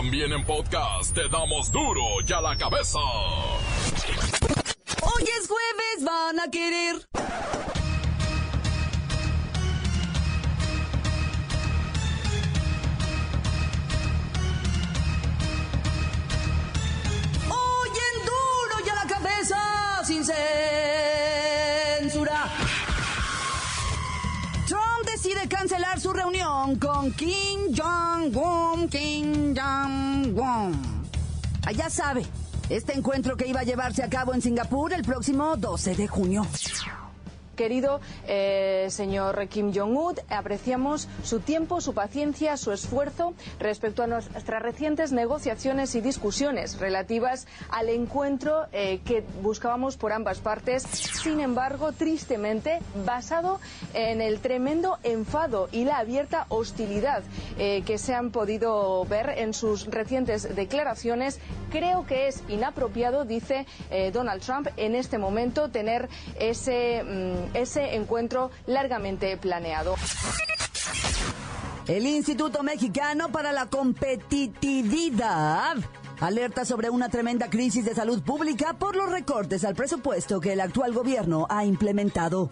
También en podcast te damos duro y a la cabeza. Hoy es jueves, van a querer. Reunión con Kim Jong-un. Kim Jong-un. Allá sabe, este encuentro que iba a llevarse a cabo en Singapur el próximo 12 de junio. Querido eh, señor Kim Jong-un, apreciamos su tiempo, su paciencia, su esfuerzo respecto a nuestras recientes negociaciones y discusiones relativas al encuentro eh, que buscábamos por ambas partes. Sin embargo, tristemente, basado en el tremendo enfado y la abierta hostilidad eh, que se han podido ver en sus recientes declaraciones, creo que es inapropiado, dice Donald Trump, en este momento tener ese. Ese encuentro largamente planeado. El Instituto Mexicano para la Competitividad alerta sobre una tremenda crisis de salud pública por los recortes al presupuesto que el actual gobierno ha implementado.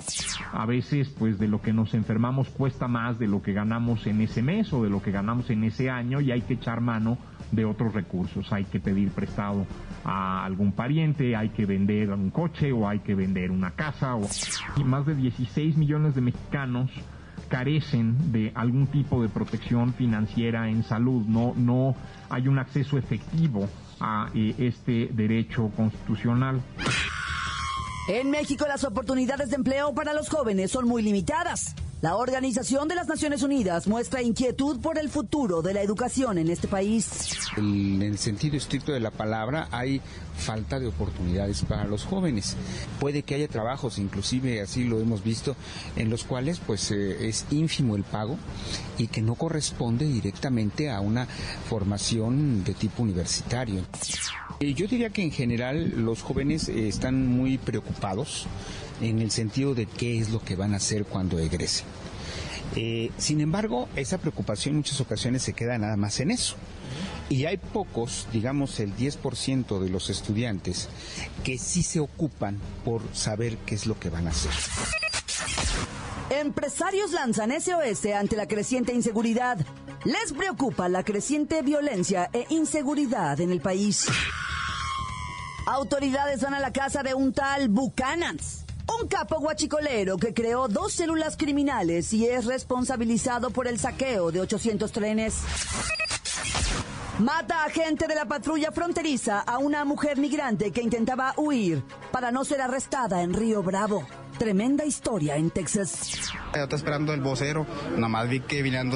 a veces pues de lo que nos enfermamos cuesta más de lo que ganamos en ese mes o de lo que ganamos en ese año y hay que echar mano de otros recursos, hay que pedir prestado a algún pariente, hay que vender un coche o hay que vender una casa y más de 16 millones de mexicanos carecen de algún tipo de protección financiera en salud, no no hay un acceso efectivo a eh, este derecho constitucional. En México las oportunidades de empleo para los jóvenes son muy limitadas. La Organización de las Naciones Unidas muestra inquietud por el futuro de la educación en este país. En el sentido estricto de la palabra, hay falta de oportunidades para los jóvenes. Puede que haya trabajos, inclusive así lo hemos visto, en los cuales pues eh, es ínfimo el pago y que no corresponde directamente a una formación de tipo universitario. Eh, Yo diría que en general los jóvenes eh, están muy preocupados en el sentido de qué es lo que van a hacer cuando egresen. Eh, sin embargo, esa preocupación en muchas ocasiones se queda nada más en eso. Y hay pocos, digamos el 10% de los estudiantes, que sí se ocupan por saber qué es lo que van a hacer. Empresarios lanzan SOS ante la creciente inseguridad. Les preocupa la creciente violencia e inseguridad en el país. Autoridades van a la casa de un tal Buchanans, un capo guachicolero que creó dos células criminales y es responsabilizado por el saqueo de 800 trenes. Mata a gente de la patrulla fronteriza a una mujer migrante que intentaba huir para no ser arrestada en Río Bravo. Tremenda historia en Texas. Yo estaba esperando el vocero, nomás vi que vinieron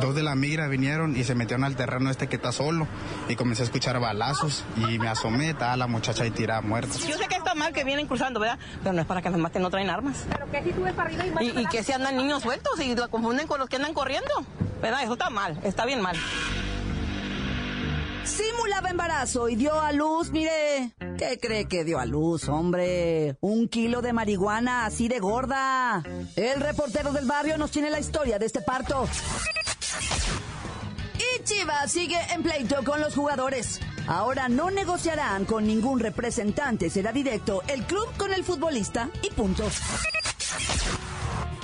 dos, de la migra, vinieron y se metieron al terreno este que está solo y comencé a escuchar balazos y me asomé, estaba la muchacha ahí tirada muerta. Yo sé que está mal que vienen cruzando, ¿verdad? Pero no es para que nos maten, no traen armas. Pero que si tú ves para arriba y y que se andan niños sueltos y la confunden con los que andan corriendo. ¿Verdad? Eso está mal, está bien mal. Simulaba embarazo y dio a luz, mire. ¿Qué cree que dio a luz, hombre? Un kilo de marihuana así de gorda. El reportero del barrio nos tiene la historia de este parto. Y Chivas sigue en pleito con los jugadores. Ahora no negociarán con ningún representante, será directo el club con el futbolista y punto.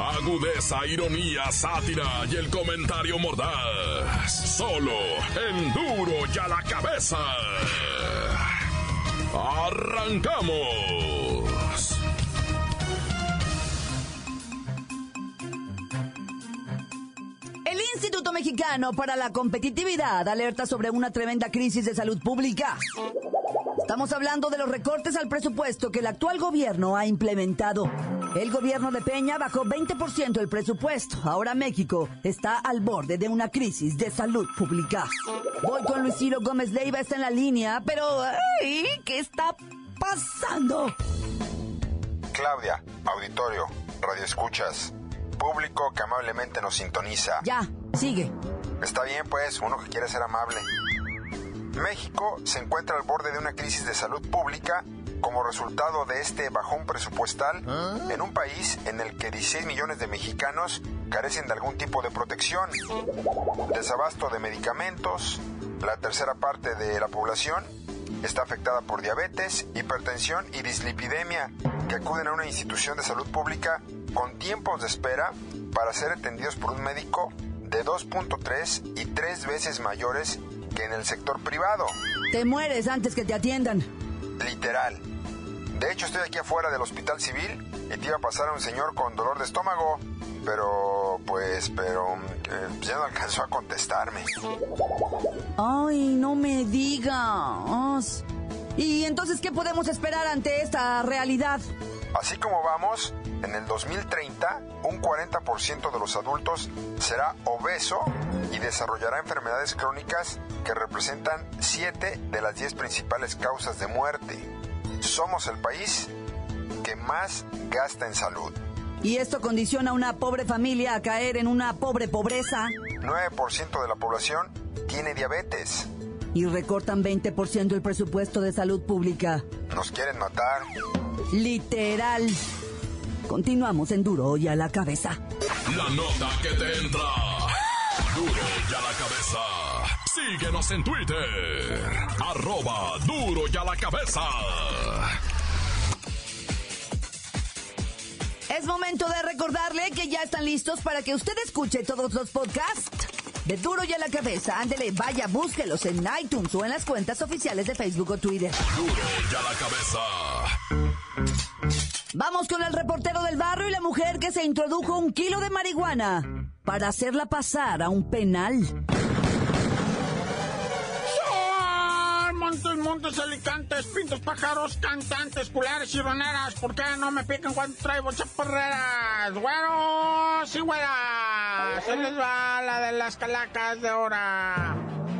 Agudeza, ironía, sátira y el comentario mordaz. Solo en duro y a la cabeza. ¡Arrancamos! El Instituto Mexicano para la Competitividad alerta sobre una tremenda crisis de salud pública. Estamos hablando de los recortes al presupuesto que el actual gobierno ha implementado. El gobierno de Peña bajó 20% el presupuesto. Ahora México está al borde de una crisis de salud pública. Voy con Luis Ciro Gómez Leiva, está en la línea, pero ay, ¿qué está pasando? Claudia, auditorio, radioescuchas, público que amablemente nos sintoniza. Ya, sigue. Está bien, pues, uno que quiere ser amable. México se encuentra al borde de una crisis de salud pública como resultado de este bajón presupuestal en un país en el que 16 millones de mexicanos carecen de algún tipo de protección, desabasto de medicamentos, la tercera parte de la población está afectada por diabetes, hipertensión y dislipidemia, que acuden a una institución de salud pública con tiempos de espera para ser atendidos por un médico de 2.3 y 3 veces mayores que en el sector privado. Te mueres antes que te atiendan. Literal. De hecho, estoy aquí afuera del hospital civil y te iba a pasar a un señor con dolor de estómago. Pero, pues, pero eh, ya no alcanzó a contestarme. Ay, no me digas. ¿Y entonces qué podemos esperar ante esta realidad? Así como vamos, en el 2030 un 40% de los adultos será obeso y desarrollará enfermedades crónicas que representan 7 de las 10 principales causas de muerte. Somos el país que más gasta en salud. Y esto condiciona a una pobre familia a caer en una pobre pobreza. 9% de la población tiene diabetes. Y recortan 20% el presupuesto de salud pública. Nos quieren matar. Literal. Continuamos en Duro y a la cabeza. La nota que te entra. Duro y a la cabeza. Síguenos en Twitter. Arroba Duro y a la cabeza. Es momento de recordarle que ya están listos para que usted escuche todos los podcasts de Duro y a la cabeza. Ándele, vaya, búsquelos en iTunes o en las cuentas oficiales de Facebook o Twitter. Duro y a la cabeza. Vamos con el reportero del barrio y la mujer que se introdujo un kilo de marihuana para hacerla pasar a un penal. Montes, alicantes, pintos, pájaros, cantantes, culares y roneras. ¿Por qué no me pican cuando traigo chaparreras? Güero, sí, güera. Se les va la de las calacas de ahora.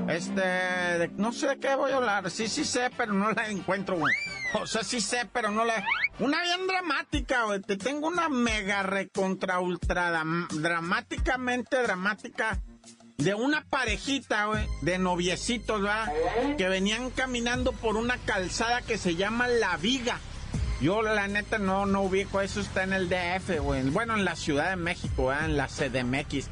Este, de- no sé de qué voy a hablar. Sí, sí sé, pero no la encuentro, güey. O sea, sí sé, pero no la... Una bien dramática, güey. Te tengo una mega recontra ultra dramáticamente dramática de una parejita, güey, de noviecitos, ¿verdad? Que venían caminando por una calzada que se llama La Viga. Yo, la neta, no, no ubico, eso está en el DF, güey. Bueno, en la Ciudad de México, ¿verdad? En la CDMX.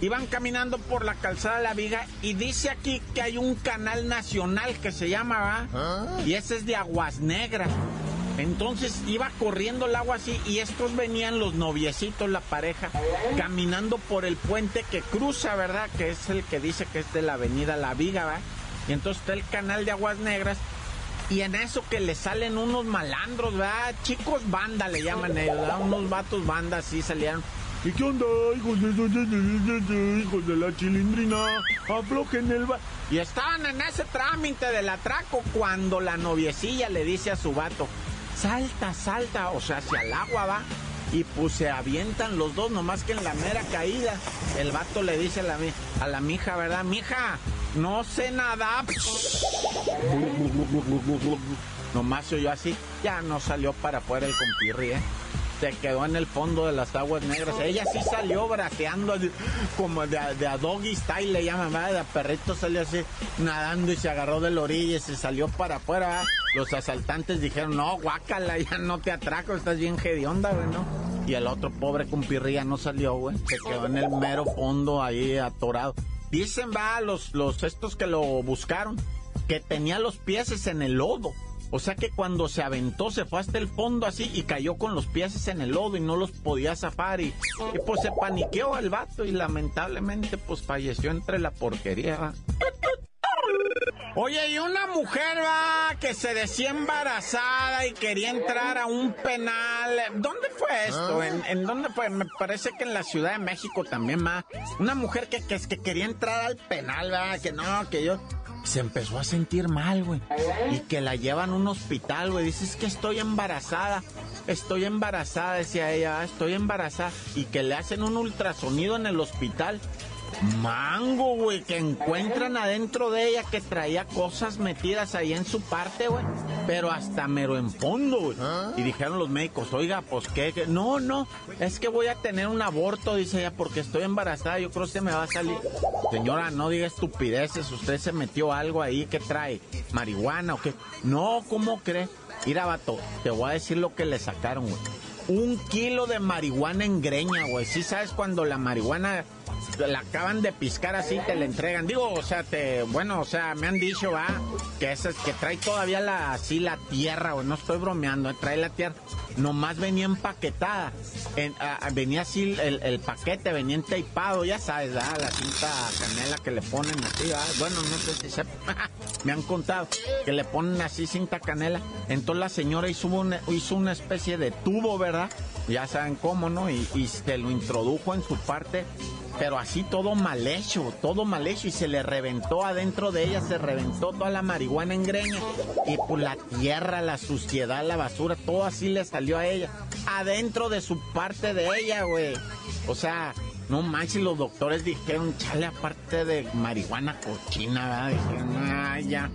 Iban caminando por la calzada La Viga y dice aquí que hay un canal nacional que se llama, ¿verdad? Y ese es de Aguas Negras. Entonces iba corriendo el agua así y estos venían los noviecitos, la pareja, caminando por el puente que cruza, ¿verdad? Que es el que dice que es de la avenida La Viga, ¿verdad? Y entonces está el canal de Aguas Negras y en eso que le salen unos malandros, ¿verdad? Chicos banda le llaman ellos, ¿verdad? Unos vatos banda así salieron. ¿Y qué onda, hijos de, hijos de la chilindrina? Aflojen el ba-". Y estaban en ese trámite del atraco cuando la noviecilla le dice a su vato, salta, salta, o sea, hacia el agua va. Y pues se avientan los dos, nomás que en la mera caída. El vato le dice a la, a la mija, ¿verdad? Mija, no sé nada. Nomás se oyó así, ya no salió para afuera el compirri, ¿eh? Se quedó en el fondo de las aguas negras. Ella sí salió braceando como de, de a doggy style, le llaman, ¿verdad? De perrito salió así, nadando y se agarró de la orilla y se salió para afuera, ¿verdad? Los asaltantes dijeron, no, guácala, ya no te atraco, estás bien hedionda, güey, ¿no? Y el otro pobre compirri ya no salió, güey. Se quedó en el mero fondo ahí atorado. Dicen, va, los, los estos que lo buscaron, que tenía los pies en el lodo. O sea que cuando se aventó se fue hasta el fondo así y cayó con los pies en el lodo y no los podía zafar y, y, pues se paniqueó el vato y lamentablemente pues falleció entre la porquería. Oye, y una mujer va que se decía embarazada y quería entrar a un penal. ¿Dónde fue esto? ¿En, en dónde fue? Me parece que en la Ciudad de México también va. Una mujer que, que, que quería entrar al penal, va, que no, que yo se empezó a sentir mal, güey. Y que la llevan a un hospital, güey. Dices que estoy embarazada. Estoy embarazada, decía ella, "ah, estoy embarazada. Y que le hacen un ultrasonido en el hospital. Mango, güey, que encuentran adentro de ella que traía cosas metidas ahí en su parte, güey. Pero hasta mero en fondo, güey. Y dijeron los médicos, oiga, pues qué, qué? No, no, es que voy a tener un aborto, dice ella, porque estoy embarazada, yo creo que se me va a salir. Señora, no diga estupideces, usted se metió algo ahí, ¿qué trae? ¿Marihuana o qué? No, ¿cómo cree? Mira, vato, te voy a decir lo que le sacaron, güey. Un kilo de marihuana en greña, güey. Sí sabes cuando la marihuana la acaban de piscar así, te la entregan. Digo, o sea, te, bueno, o sea, me han dicho, va, que es, que trae todavía la, así la tierra, güey. No estoy bromeando, eh, trae la tierra. Nomás venía empaquetada. En, venía así el, paquete, venía enteipado, ya sabes, la cinta canela que le ponen así, ¿verdad? Bueno, no sé si se, me han contado que le ponen así cinta canela. Entonces la señora hizo una, hizo una especie de tubo, ¿verdad? Ya saben cómo, ¿no? Y, y se lo introdujo en su parte pero así todo mal hecho, todo mal hecho y se le reventó adentro de ella, se reventó toda la marihuana en greña y pues la tierra, la suciedad, la basura, todo así le salió a ella, adentro de su parte de ella, güey. O sea, no manches, los doctores dijeron, chale aparte de marihuana cochina, ¿verdad? Dijeron, ah, ya.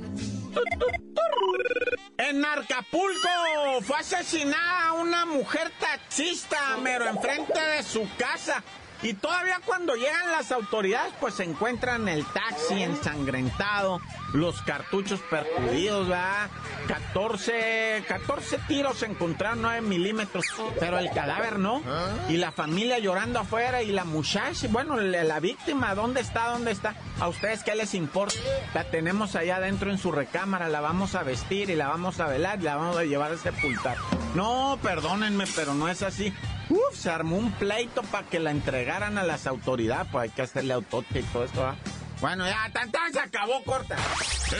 En Acapulco fue asesinada una mujer taxista, mero enfrente de su casa. Y todavía cuando llegan las autoridades, pues se encuentran el taxi ensangrentado, los cartuchos percudidos, ¿verdad? 14, 14 tiros encontraron 9 milímetros, pero el cadáver no. Y la familia llorando afuera y la muchacha, bueno, la, víctima, ¿dónde está? ¿Dónde está? ¿A ustedes qué les importa? La tenemos allá adentro en su recámara, la vamos a vestir y la vamos a velar y la vamos a llevar a sepultar. No, perdónenme, pero no es así. Uf, se armó un pleito para que la entregaran a las autoridades, pues hay que hacerle autopsia y todo esto, ¿ah? Bueno, ya, tan, se acabó, corta.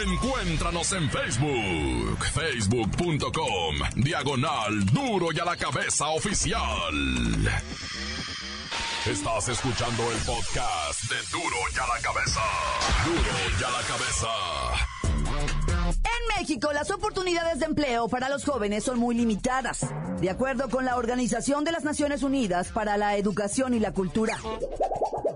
Encuéntranos en Facebook, facebook.com, diagonal duro y a la cabeza oficial. Estás escuchando el podcast de Duro y a la cabeza. Duro y a la cabeza. En México, las oportunidades de empleo para los jóvenes son muy limitadas, de acuerdo con la Organización de las Naciones Unidas para la Educación y la Cultura.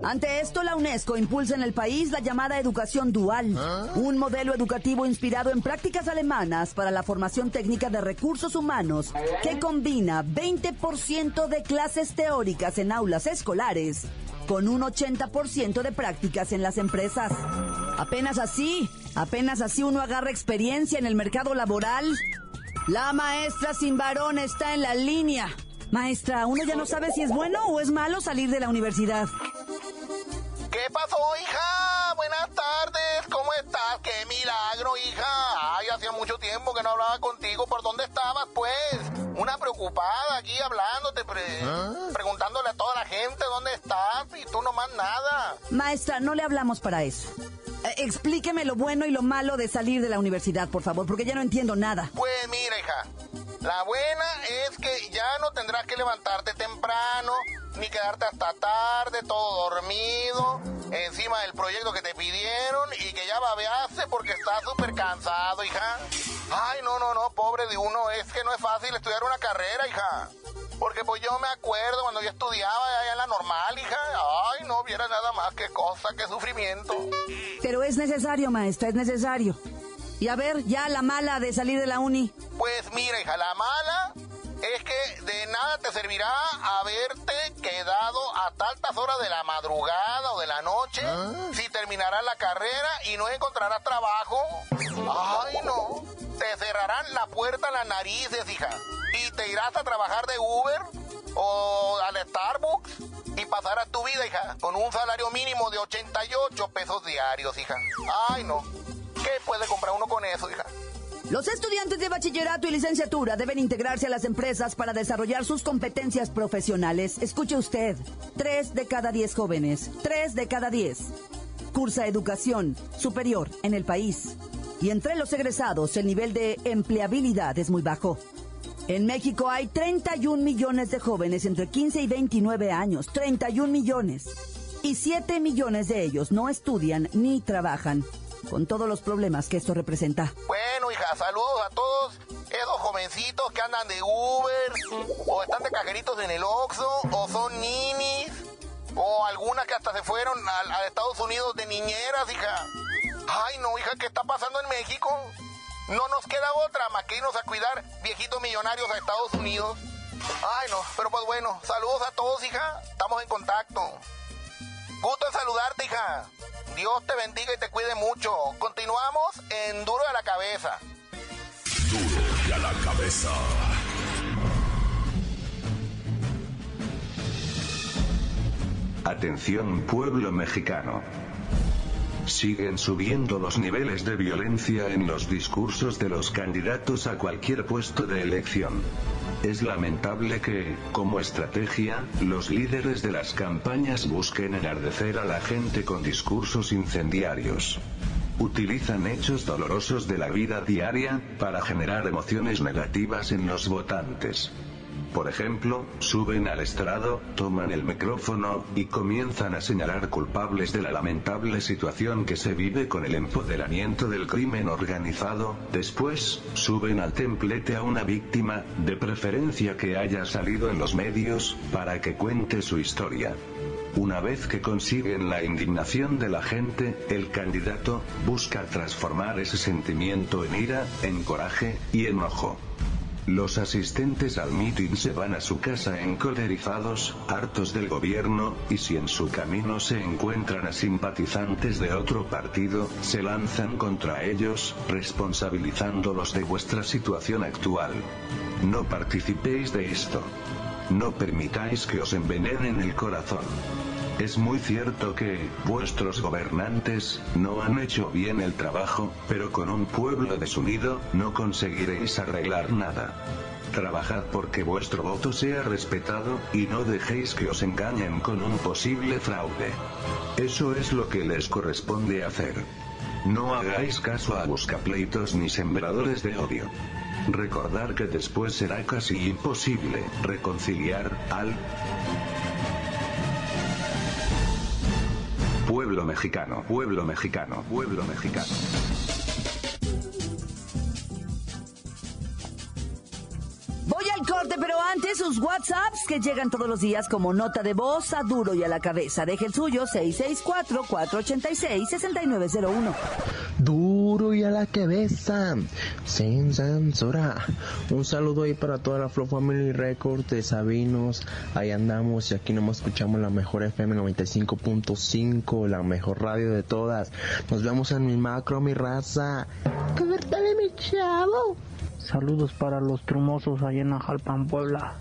Ante esto, la UNESCO impulsa en el país la llamada educación dual, un modelo educativo inspirado en prácticas alemanas para la formación técnica de recursos humanos que combina 20% de clases teóricas en aulas escolares con un 80% de prácticas en las empresas. Apenas así, apenas así uno agarra experiencia en el mercado laboral. La maestra sin varón está en la línea. Maestra, uno ya no sabe si es bueno o es malo salir de la universidad. ¿Qué pasó, hija? Buenas tardes, ¿cómo estás? ¡Qué milagro, hija! Ay, hacía mucho tiempo que no hablaba contigo. ¿Por dónde estabas, pues? Una preocupada aquí hablándote, ¿Ah? preguntándole a toda la gente dónde estás y tú no más nada. Maestra, no le hablamos para eso. Eh, explíqueme lo bueno y lo malo de salir de la universidad, por favor, porque ya no entiendo nada. Pues mira, hija, la buena es que ya no tendrás que levantarte temprano, ni quedarte hasta tarde, todo dormido, encima del proyecto que te pidieron y que ya babeaste porque estás súper cansado, hija. Ay, no, no, no, pobre de uno, es que no es fácil estudiar una carrera, hija. Porque pues yo me acuerdo cuando yo estudiaba allá en la normal, hija. Ay, no viera nada más que cosa, que sufrimiento. Pero es necesario, maestra, es necesario. Y a ver, ya la mala de salir de la uni. Pues mira, hija, la mala es que de nada te servirá haberte quedado a tantas horas de la madrugada o de la noche ¿Ah? si terminarás la carrera y no encontrarás trabajo. Ay, no. Te cerrarán la puerta en las narices, hija. Y te irás a trabajar de Uber o al Starbucks y pasarás tu vida, hija, con un salario mínimo de 88 pesos diarios, hija. Ay, no. ¿Qué puede comprar uno con eso, hija? Los estudiantes de bachillerato y licenciatura deben integrarse a las empresas para desarrollar sus competencias profesionales. Escuche usted, tres de cada diez jóvenes, tres de cada diez, cursa educación superior en el país. Y entre los egresados el nivel de empleabilidad es muy bajo. En México hay 31 millones de jóvenes entre 15 y 29 años, 31 millones. Y 7 millones de ellos no estudian ni trabajan con todos los problemas que esto representa. Bueno, hija, saludos a todos esos jovencitos que andan de Uber, o están de cajeritos en el Oxxo, o son ninis, O algunas que hasta se fueron a, Estados Unidos de niñeras, hija. Ay, no, hija, ¿qué está pasando en México? No nos queda otra más a cuidar viejitos millonarios a Estados Unidos. Ay, no, pero pues bueno, saludos a todos, hija. Estamos en contacto. Gusto en saludarte, hija. Dios te bendiga y te cuide mucho. Continuamos en Duro de la Cabeza. Duro a la cabeza. Atención pueblo mexicano. Siguen subiendo los niveles de violencia en los discursos de los candidatos a cualquier puesto de elección. Es lamentable que, como estrategia, los líderes de las campañas busquen enardecer a la gente con discursos incendiarios. Utilizan hechos dolorosos de la vida diaria, para generar emociones negativas en los votantes. Por ejemplo, suben al estrado, toman el micrófono, y comienzan a señalar culpables de la lamentable situación que se vive con el empoderamiento del crimen organizado, después, suben al templete a una víctima, de preferencia que haya salido en los medios, para que cuente su historia. Una vez que consiguen la indignación de la gente, el candidato busca transformar ese sentimiento en ira, en coraje y enojo. Los asistentes al mitin se van a su casa encolerizados, hartos del gobierno, y si en su camino se encuentran a simpatizantes de otro partido, se lanzan contra ellos, responsabilizándolos de vuestra situación actual. No participéis de esto. No permitáis que os envenenen el corazón. Es muy cierto que, vuestros gobernantes, no han hecho bien el trabajo, pero con un pueblo desunido, no conseguiréis arreglar nada. Trabajad porque vuestro voto sea respetado, y no dejéis que os engañen con un posible fraude. Eso es lo que les corresponde hacer. No hagáis caso a buscapleitos ni sembradores de odio. Recordar que después será casi imposible reconciliar al pueblo mexicano, pueblo mexicano, pueblo mexicano. Voy al corte, pero antes sus WhatsApps que llegan todos los días como nota de voz a duro y a la cabeza. Deje el suyo 664-486-6901. Duro y a la cabeza, sin censura. Un saludo ahí para toda la Flow Family Record de Sabinos. Ahí andamos y aquí nomás escuchamos la mejor FM 95.5, la mejor radio de todas. Nos vemos en mi macro, mi raza. ¡Córtale, mi chavo! Saludos para los trumosos allá en Ajalpan, Puebla.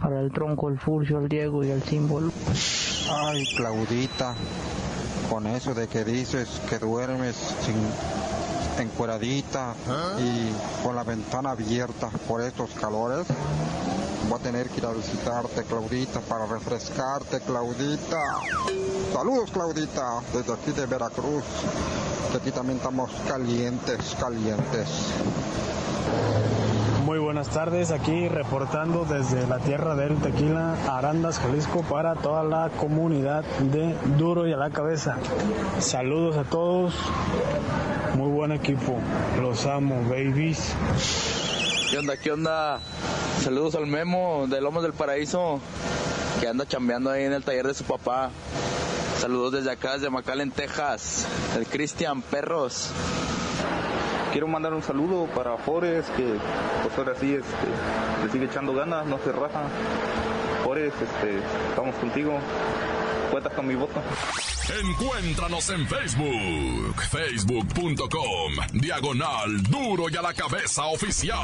Para el tronco, el furcio, el Diego y el símbolo. Ay, Claudita, con eso de que dices que duermes sin encueradita y con la ventana abierta por estos calores, voy a tener que ir a visitarte, Claudita, para refrescarte, Claudita. Saludos, Claudita, desde aquí de Veracruz, que aquí también estamos calientes, calientes. Muy buenas tardes, aquí reportando desde la tierra del tequila, Arandas, Jalisco, para toda la comunidad de Duro y a la Cabeza. Saludos a todos, muy buen equipo, los amo, babies. ¿Qué onda? ¿Qué onda? Saludos al Memo de Lomos del Paraíso, que anda chambeando ahí en el taller de su papá. Saludos desde acá, desde McAllen, Texas. El Cristian Perros. Quiero mandar un saludo para Forest, que pues ahora sí este, le sigue echando ganas, no se raja. Forest, este, estamos contigo. Cuentas con mi voto. Encuéntranos en Facebook, facebook.com, diagonal duro y a la cabeza oficial.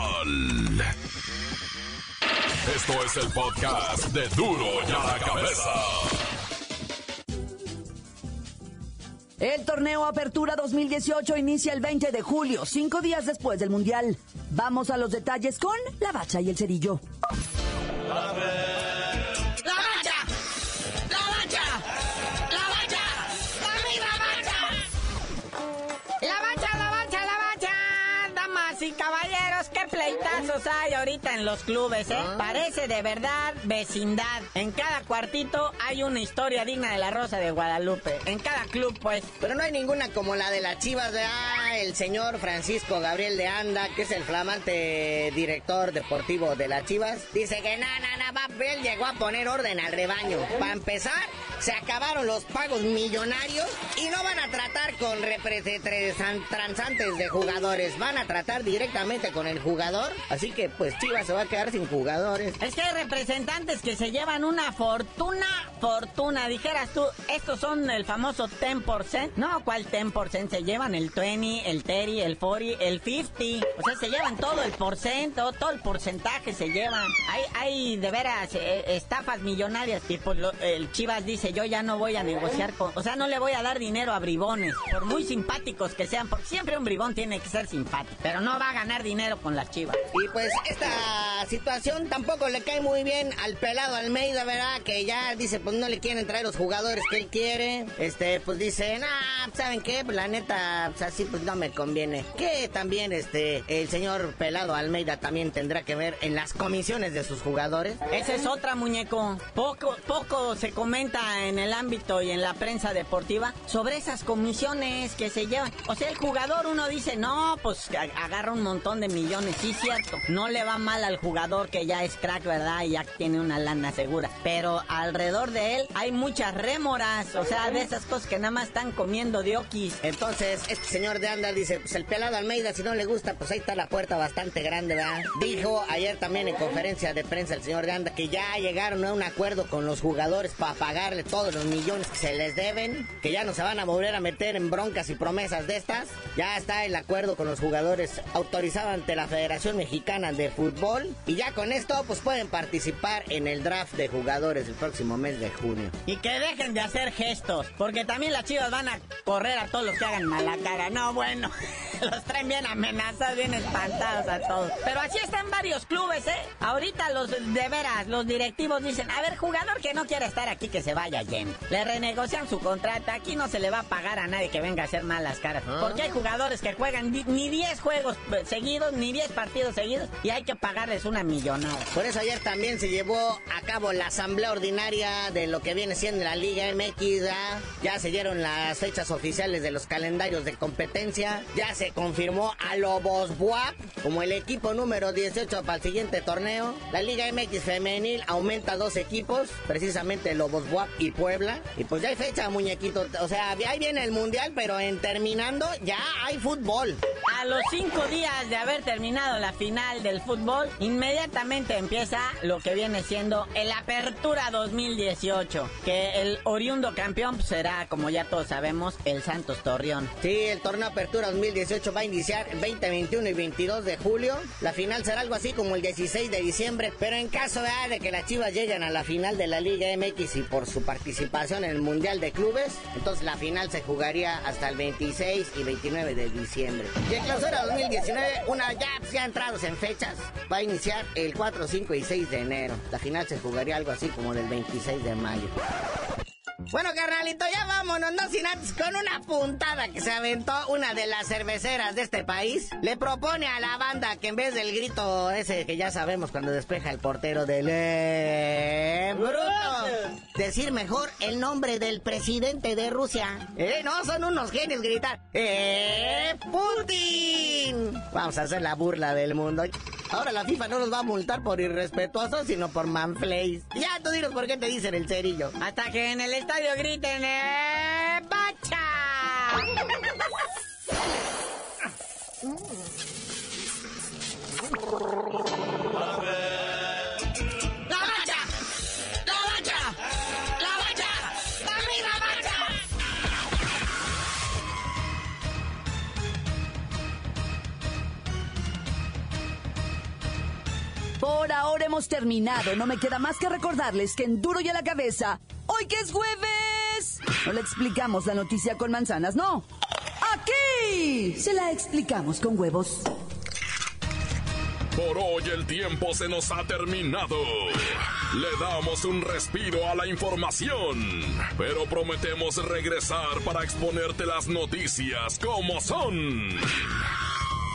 Esto es el podcast de duro y a la cabeza. El torneo Apertura 2018 inicia el 20 de julio, cinco días después del Mundial. Vamos a los detalles con la bacha y el cerillo. ¡La qué pleitazos hay ahorita en los clubes, ¿eh? Parece de verdad vecindad. En cada cuartito hay una historia digna de la Rosa de Guadalupe. En cada club, pues. Pero no hay ninguna como la de las chivas de ah, el señor Francisco Gabriel de Anda, que es el flamante director deportivo de las chivas. Dice que nada, nada, va, él llegó a poner orden al rebaño. Para empezar, se acabaron los pagos millonarios y no van a tratar con representantes de jugadores, van a tratar directamente con el jugador. Así que pues Chivas se va a quedar sin jugadores. Es que hay representantes que se llevan una fortuna, fortuna. Dijeras tú, estos son el famoso 10%. No, ¿cuál 10%? Se llevan el 20, el 30, el 40, el 50. O sea, se llevan todo el porcento, todo el porcentaje se llevan. Hay, hay de veras eh, estafas millonarias. Y pues el Chivas dice, yo ya no voy a negociar con... O sea, no le voy a dar dinero a bribones, por muy simpáticos que sean, porque siempre un bribón tiene que ser simpático, pero no va a ganar dinero con las chivas. Y pues esta situación tampoco le cae muy bien al pelado Almeida, ¿verdad? Que ya dice, pues no le quieren traer los jugadores que él quiere. Este, pues dice, ah, ¿saben qué? Pues la neta, pues así pues no me conviene. Que también, este, el señor pelado Almeida también tendrá que ver en las comisiones de sus jugadores. Esa es otra, muñeco. Poco, poco se comenta en el ámbito y en la prensa deportiva sobre esas comisiones que se llevan. O sea, el jugador uno dice, no, pues agarra un montón de millones, sí, cierto. No le va mal al jugador que ya es crack, ¿verdad? Y ya tiene una lana segura. Pero alrededor de él hay muchas rémoras, o sea, de esas cosas que nada más están comiendo diokis. Entonces, este señor de Anda dice, pues el pelado Almeida, si no le gusta, pues ahí está la puerta bastante grande, ¿verdad? Dijo ayer también en conferencia de prensa el señor de Anda que ya llegaron a un acuerdo con los jugadores para pagarle todos los millones que se les deben, que ya no se van a volver a meter en broncas y promesas de estas. Ya está el acuerdo con los jugadores autorizado ante la Federación Mexicana de Fútbol y ya con esto pues pueden participar en el draft de jugadores el próximo mes de junio. Y que dejen de hacer gestos, porque también las chivas van a correr a todos los que hagan mala cara. No, bueno, los traen bien amenazados, bien espantados a todos. Pero así están varios clubes, ¿eh? Ahorita los de veras, los directivos dicen, a ver, jugador que no quiera estar aquí, que se vaya lleno. Le renegocian su contrato, aquí no se le va a pagar a nadie que venga a hacer malas caras. Ah. Porque hay jugadores que juegan ni 10 juegos seguidos, ni 10 partidos seguidos, y hay que pagarles una millonada. Por eso ayer también se llevó a cabo la asamblea ordinaria de lo que viene siendo la Liga MX. Ya se dieron las fechas oficiales de los calendarios de competencia. Ya se confirmó a Lobos Buap como el equipo número 18 para el siguiente torneo. La Liga MX femenil aumenta dos equipos, precisamente Lobos Buap y Puebla. Y pues ya hay fecha, muñequito. O sea, ahí viene el mundial, pero en terminando ya hay fútbol. A los cinco días de haber terminado la final del fútbol, inmediatamente empieza lo que viene siendo el Apertura 2018, que el oriundo campeón será, como ya todos sabemos, el Santos Torreón. Sí, el torneo Apertura 2018 va a iniciar el 20, 21 y 22 de julio. La final será algo así como el 16 de diciembre, pero en caso de que las Chivas lleguen a la final de la Liga MX y por su participación en el Mundial de Clubes, entonces la final se jugaría hasta el 26 y 29 de diciembre. Y el clausura 2019, una ya, ya entrados en fechas, va a iniciar el 4, 5 y 6 de enero. La final se jugaría algo así como del 26 de mayo. Bueno, carnalito, ya vámonos, no sin antes, con una puntada que se aventó una de las cerveceras de este país. Le propone a la banda que en vez del grito ese que ya sabemos cuando despeja el portero del eh, bruto, decir mejor el nombre del presidente de Rusia. Eh, no, son unos genios gritar. ¡Eh, Putin! Vamos a hacer la burla del mundo. Ahora la FIFA no nos va a multar por irrespetuosos, sino por manflays. Ya tú dinos por qué te dicen el cerillo. Hasta que en el estadio griten, ¡eh, bacha! Ahora hemos terminado. No me queda más que recordarles que en Duro y a la cabeza, hoy que es jueves, no le explicamos la noticia con manzanas, no. Aquí se la explicamos con huevos. Por hoy el tiempo se nos ha terminado. Le damos un respiro a la información, pero prometemos regresar para exponerte las noticias como son.